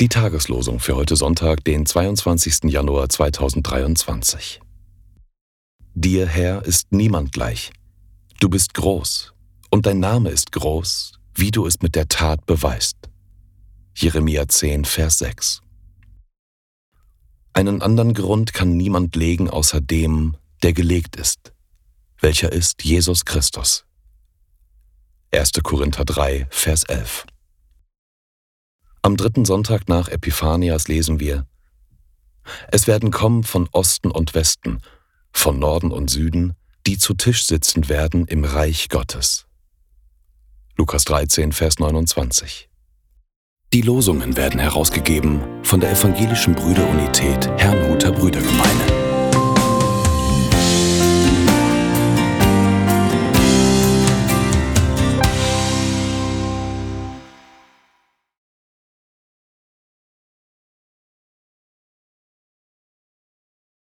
Die Tageslosung für heute Sonntag, den 22. Januar 2023. Dir, Herr, ist niemand gleich. Du bist groß, und dein Name ist groß, wie du es mit der Tat beweist. Jeremia 10, Vers 6. Einen anderen Grund kann niemand legen außer dem, der gelegt ist, welcher ist Jesus Christus. 1. Korinther 3, Vers 11. Am dritten Sonntag nach Epiphanias lesen wir, Es werden kommen von Osten und Westen, von Norden und Süden, die zu Tisch sitzen werden im Reich Gottes. Lukas 13, Vers 29. Die Losungen werden herausgegeben von der Evangelischen Brüderunität Herrnhuter Brüdergemeine.